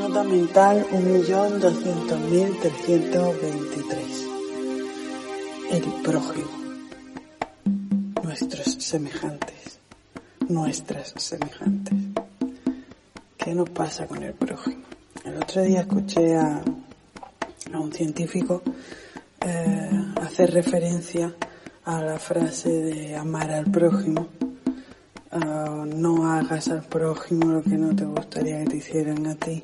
Nota mental 1.200.323. El prójimo. Nuestros semejantes. Nuestras semejantes. ¿Qué nos pasa con el prójimo? El otro día escuché a, a un científico eh, hacer referencia a la frase de amar al prójimo. Uh, no hagas al prójimo lo que no te gustaría que te hicieran a ti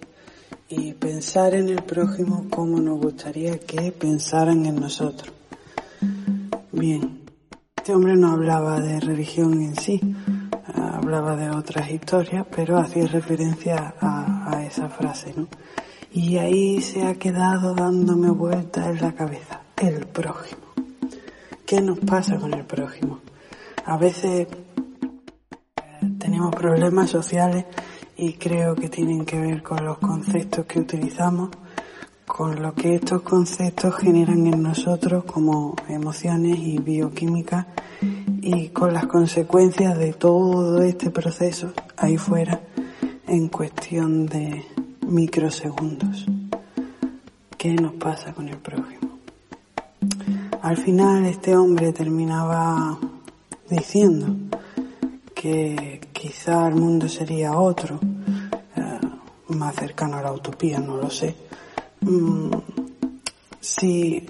y pensar en el prójimo como nos gustaría que pensaran en nosotros. Bien, este hombre no hablaba de religión en sí, hablaba de otras historias, pero hacía referencia a, a esa frase, ¿no? Y ahí se ha quedado dándome vueltas en la cabeza, el prójimo. ¿Qué nos pasa con el prójimo? A veces tenemos problemas sociales y creo que tienen que ver con los conceptos que utilizamos, con lo que estos conceptos generan en nosotros como emociones y bioquímica y con las consecuencias de todo este proceso ahí fuera en cuestión de microsegundos. ¿Qué nos pasa con el prójimo? Al final este hombre terminaba diciendo que quizá el mundo sería otro, eh, más cercano a la utopía, no lo sé. Mm, si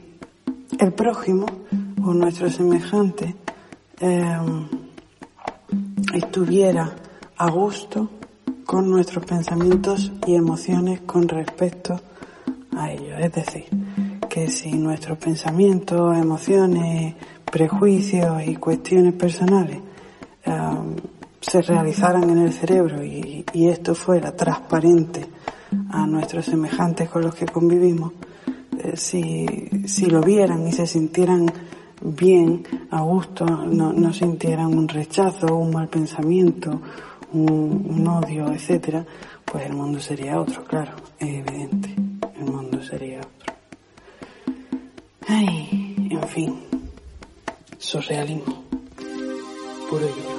el prójimo o nuestro semejante eh, estuviera a gusto con nuestros pensamientos y emociones con respecto a ellos. Es decir, que si nuestros pensamientos, emociones, prejuicios y cuestiones personales se realizaran en el cerebro y, esto fuera transparente a nuestros semejantes con los que convivimos, eh, si, lo vieran y se sintieran bien, a gusto, no, no sintieran un rechazo, un mal pensamiento, un, odio, etcétera, pues el mundo sería otro, claro, es evidente, el mundo sería otro. Ay, en fin, surrealismo, puro y.